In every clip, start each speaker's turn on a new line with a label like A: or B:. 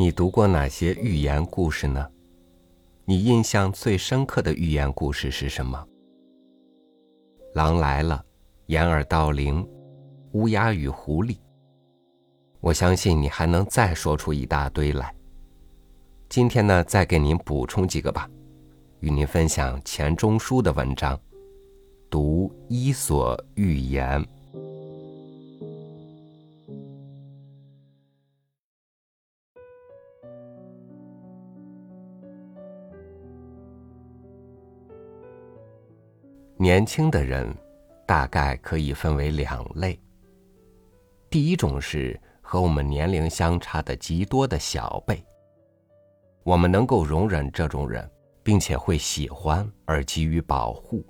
A: 你读过哪些寓言故事呢？你印象最深刻的寓言故事是什么？狼来了，掩耳盗铃，乌鸦与狐狸。我相信你还能再说出一大堆来。今天呢，再给您补充几个吧，与您分享钱钟书的文章，读《伊索寓言》。年轻的人，大概可以分为两类。第一种是和我们年龄相差的极多的小辈，我们能够容忍这种人，并且会喜欢而给予保护。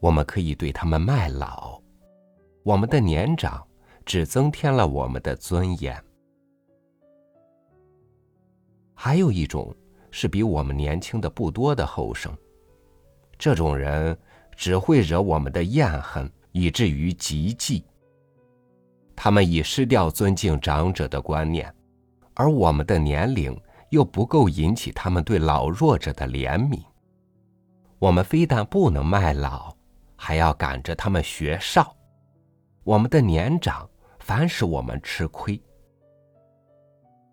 A: 我们可以对他们卖老，我们的年长只增添了我们的尊严。还有一种是比我们年轻的不多的后生，这种人。只会惹我们的厌恨，以至于极忌。他们已失掉尊敬长者的观念，而我们的年龄又不够引起他们对老弱者的怜悯。我们非但不能卖老，还要赶着他们学少。我们的年长反使我们吃亏。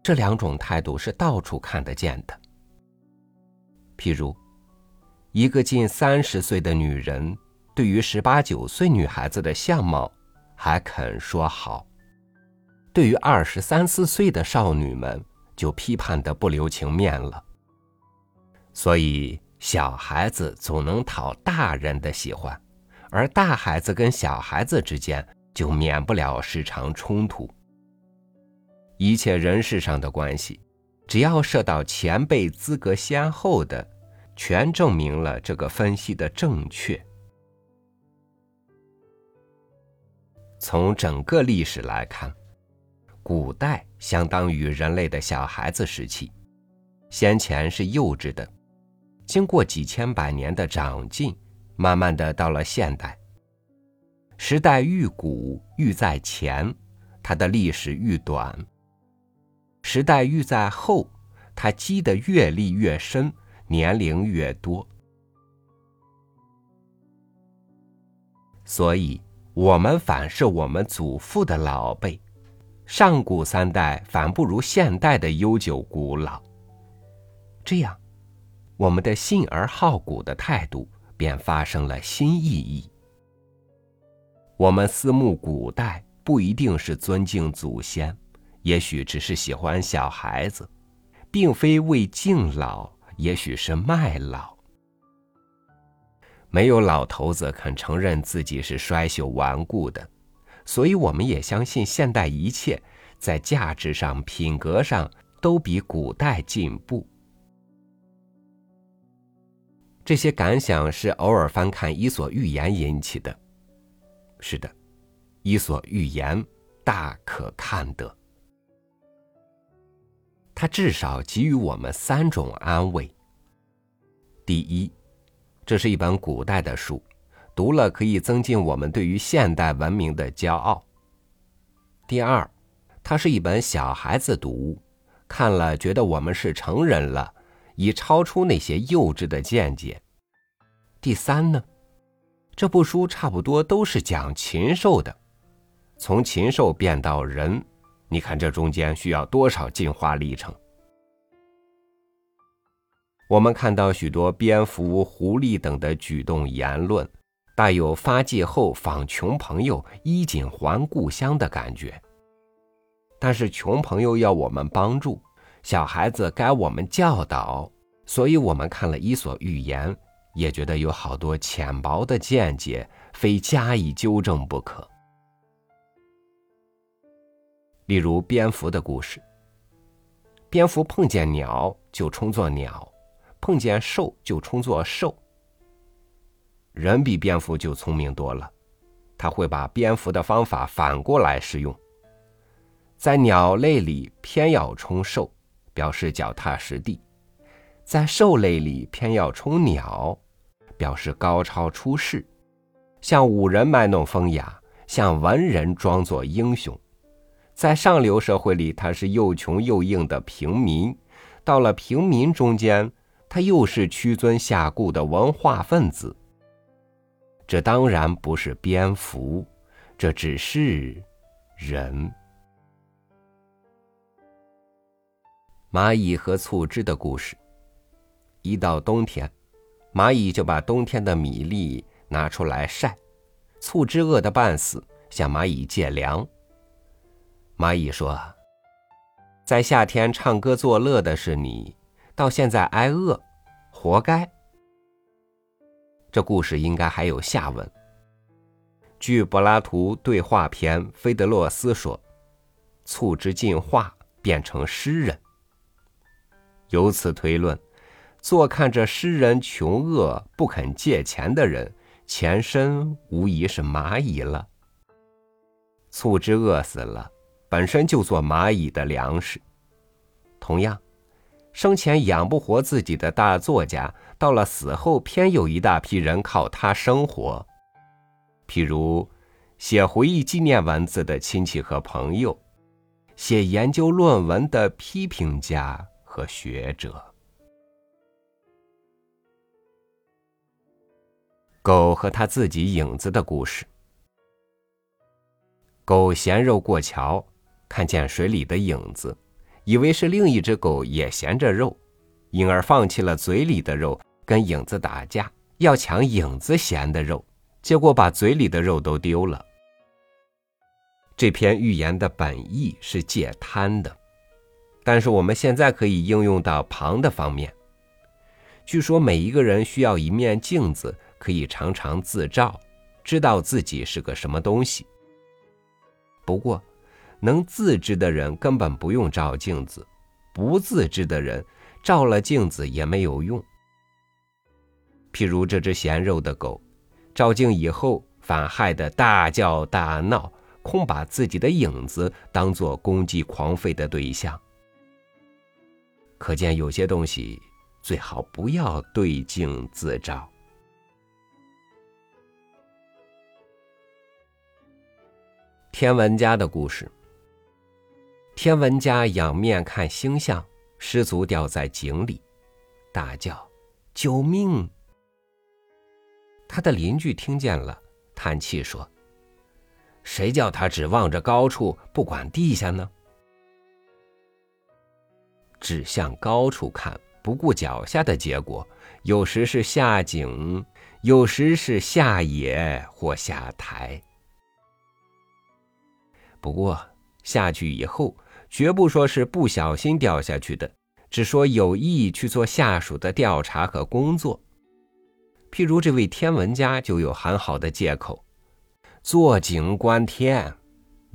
A: 这两种态度是到处看得见的。譬如。一个近三十岁的女人，对于十八九岁女孩子的相貌还肯说好；对于二十三四岁的少女们，就批判的不留情面了。所以，小孩子总能讨大人的喜欢，而大孩子跟小孩子之间就免不了时常冲突。一切人事上的关系，只要涉到前辈资格先后的。全证明了这个分析的正确。从整个历史来看，古代相当于人类的小孩子时期，先前是幼稚的，经过几千百年的长进，慢慢的到了现代。时代愈古愈在前，它的历史愈短；时代愈在后，它积的阅历越深。年龄越多，所以我们反是我们祖父的老辈，上古三代反不如现代的悠久古老。这样，我们的信而好古的态度便发生了新意义。我们思慕古代，不一定是尊敬祖先，也许只是喜欢小孩子，并非为敬老。也许是麦老，没有老头子肯承认自己是衰朽顽固的，所以我们也相信现代一切在价值上、品格上都比古代进步。这些感想是偶尔翻看《伊索寓言》引起的。是的，《伊索寓言》大可看得。它至少给予我们三种安慰。第一，这是一本古代的书，读了可以增进我们对于现代文明的骄傲。第二，它是一本小孩子读物，看了觉得我们是成人了，已超出那些幼稚的见解。第三呢，这部书差不多都是讲禽兽的，从禽兽变到人。你看这中间需要多少进化历程？我们看到许多蝙蝠、狐狸等的举动言论，带有发迹后访穷朋友、衣锦还故乡的感觉。但是穷朋友要我们帮助，小孩子该我们教导，所以我们看了《伊索寓言》，也觉得有好多浅薄的见解，非加以纠正不可。例如蝙蝠的故事，蝙蝠碰见鸟就充作鸟，碰见兽就充作兽。人比蝙蝠就聪明多了，他会把蝙蝠的方法反过来使用，在鸟类里偏要充兽，表示脚踏实地；在兽类里偏要充鸟，表示高超出世，向武人卖弄风雅，向文人装作英雄。在上流社会里，他是又穷又硬的平民；到了平民中间，他又是屈尊下顾的文化分子。这当然不是蝙蝠，这只是人。蚂蚁和醋汁的故事。一到冬天，蚂蚁就把冬天的米粒拿出来晒，醋汁饿得半死，向蚂蚁借粮。蚂蚁说：“在夏天唱歌作乐的是你，到现在挨饿，活该。”这故事应该还有下文。据柏拉图对话篇，菲德洛斯说：“醋汁进化变成诗人。”由此推论，坐看着诗人穷饿不肯借钱的人，前身无疑是蚂蚁了。醋汁饿死了。本身就做蚂蚁的粮食。同样，生前养不活自己的大作家，到了死后偏有一大批人靠他生活。譬如，写回忆纪念文字的亲戚和朋友，写研究论文的批评家和学者。狗和他自己影子的故事。狗衔肉过桥。看见水里的影子，以为是另一只狗也衔着肉，因而放弃了嘴里的肉，跟影子打架，要抢影子衔的肉，结果把嘴里的肉都丢了。这篇寓言的本意是戒贪的，但是我们现在可以应用到旁的方面。据说每一个人需要一面镜子，可以常常自照，知道自己是个什么东西。不过。能自知的人根本不用照镜子，不自知的人照了镜子也没有用。譬如这只咸肉的狗，照镜以后反害得大叫大闹，空把自己的影子当做攻击狂吠的对象。可见有些东西最好不要对镜自照。天文家的故事。天文家仰面看星象，失足掉在井里，大叫：“救命！”他的邻居听见了，叹气说：“谁叫他只望着高处，不管地下呢？只向高处看，不顾脚下的结果，有时是下井，有时是下野或下台。不过下去以后。”绝不说是不小心掉下去的，只说有意去做下属的调查和工作。譬如这位天文家就有很好的借口，坐井观天。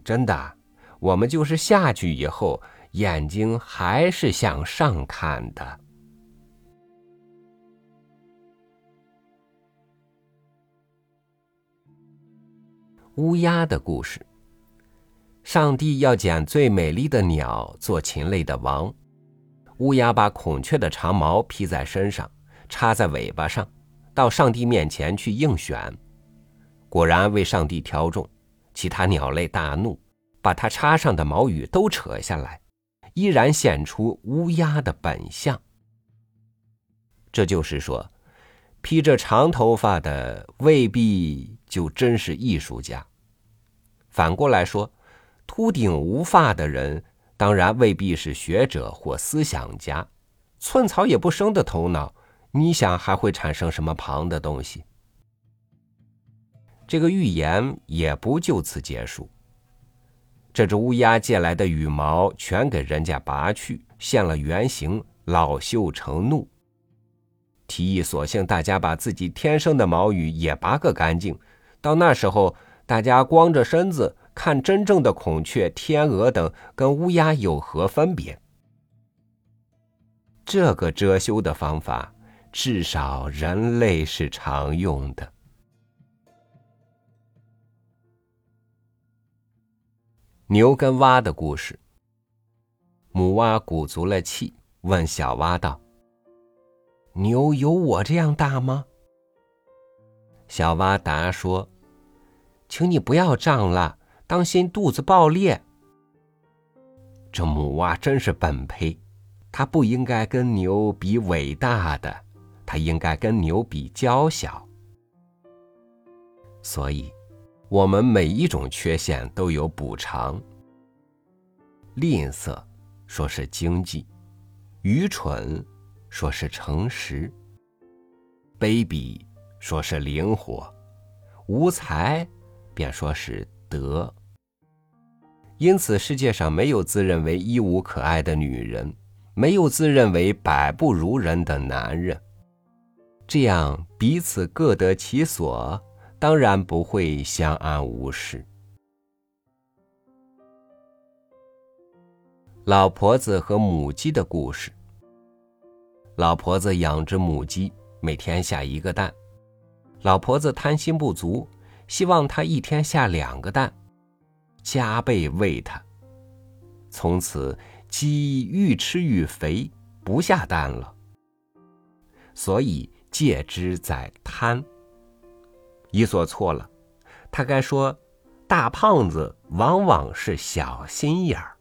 A: 真的，我们就是下去以后，眼睛还是向上看的。乌鸦的故事。上帝要捡最美丽的鸟做禽类的王，乌鸦把孔雀的长毛披在身上，插在尾巴上，到上帝面前去应选，果然为上帝挑中。其他鸟类大怒，把它插上的毛羽都扯下来，依然显出乌鸦的本相。这就是说，披着长头发的未必就真是艺术家。反过来说。秃顶无发的人，当然未必是学者或思想家。寸草也不生的头脑，你想还会产生什么旁的东西？这个预言也不就此结束。这只乌鸦借来的羽毛全给人家拔去，现了原形，恼羞成怒，提议索性大家把自己天生的毛羽也拔个干净。到那时候，大家光着身子。看真正的孔雀、天鹅等，跟乌鸦有何分别？这个遮羞的方法，至少人类是常用的。牛跟蛙的故事。母蛙鼓足了气，问小蛙道：“牛有我这样大吗？”小蛙答说：“请你不要胀了。”当心肚子爆裂。这母蛙真是笨胚，它不应该跟牛比伟大的，它应该跟牛比娇小。所以，我们每一种缺陷都有补偿。吝啬，说是经济；愚蠢，说是诚实；卑鄙，说是灵活；无才，便说是德。因此，世界上没有自认为一无可爱的女人，没有自认为百不如人的男人。这样彼此各得其所。当然不会相安无事。老婆子和母鸡的故事。老婆子养只母鸡，每天下一个蛋。老婆子贪心不足，希望它一天下两个蛋，加倍喂它。从此，鸡愈吃愈肥，不下蛋了。所以戒之在贪。伊索错了，他该说：“大胖子往往是小心眼儿。”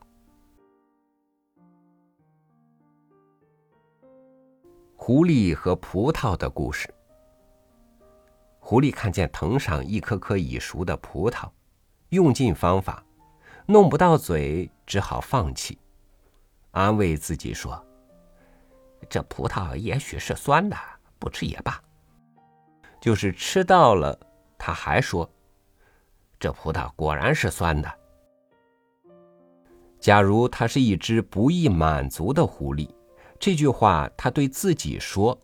A: 狐狸和葡萄的故事。狐狸看见藤上一颗颗已熟的葡萄，用尽方法，弄不到嘴，只好放弃，安慰自己说：“这葡萄也许是酸的，不吃也罢。”就是吃到了，他还说：“这葡萄果然是酸的。”假如他是一只不易满足的狐狸，这句话他对自己说，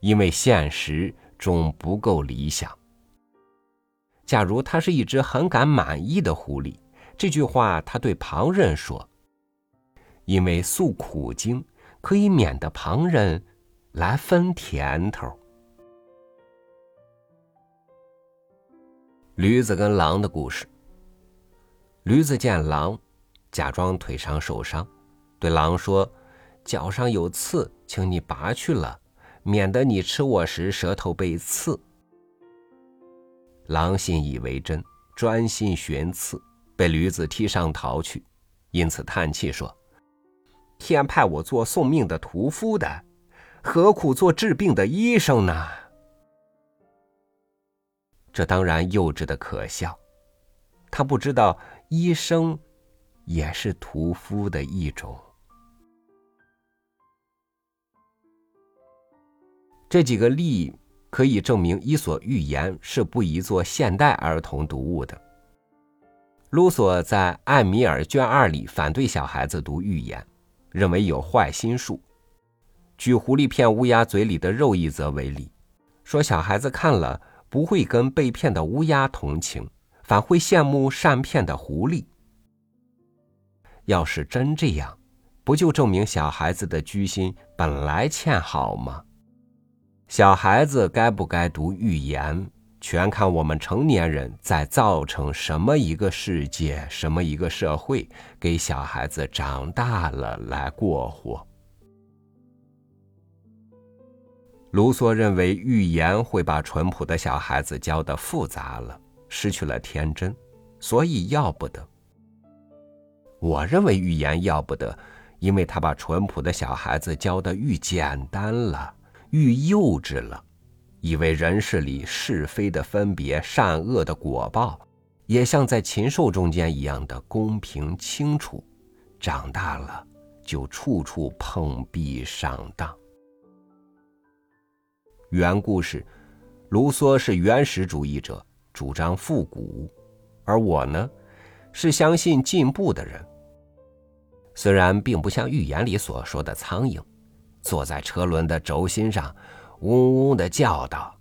A: 因为现实终不够理想。假如他是一只很感满意的狐狸，这句话他对旁人说，因为诉苦经可以免得旁人来分甜头。驴子跟狼的故事。驴子见狼，假装腿上受伤，对狼说：“脚上有刺，请你拔去了，免得你吃我时舌头被刺。”狼信以为真，专心寻刺，被驴子踢上逃去，因此叹气说：“天派我做送命的屠夫的，何苦做治病的医生呢？”这当然幼稚的可笑，他不知道医生也是屠夫的一种。这几个例可以证明《伊索寓言》是不宜做现代儿童读物的。卢梭在《艾米尔》卷二里反对小孩子读寓言，认为有坏心术。举狐狸骗乌鸦嘴里的肉一则为例，说小孩子看了。不会跟被骗的乌鸦同情，反会羡慕善骗的狐狸。要是真这样，不就证明小孩子的居心本来欠好吗？小孩子该不该读寓言，全看我们成年人在造成什么一个世界、什么一个社会，给小孩子长大了来过活。卢梭认为寓言会把淳朴的小孩子教得复杂了，失去了天真，所以要不得。我认为寓言要不得，因为他把淳朴的小孩子教得愈简单了，愈幼稚了，以为人世里是非的分别、善恶的果报，也像在禽兽中间一样的公平清楚，长大了就处处碰壁上当。原故事，卢梭是原始主义者，主张复古，而我呢，是相信进步的人。虽然并不像寓言里所说的苍蝇，坐在车轮的轴心上，嗡嗡的叫道：“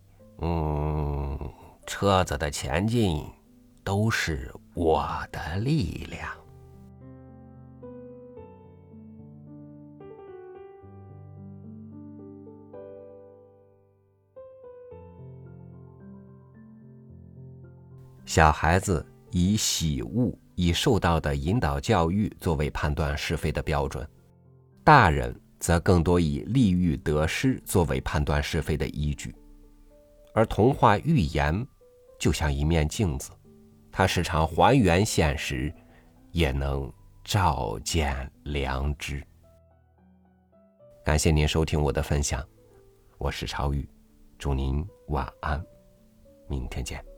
A: 嗯，车子的前进都是我的力量。”小孩子以喜恶、以受到的引导教育作为判断是非的标准，大人则更多以利欲得失作为判断是非的依据。而童话寓言就像一面镜子，它时常还原现实，也能照见良知。感谢您收听我的分享，我是超宇，祝您晚安，明天见。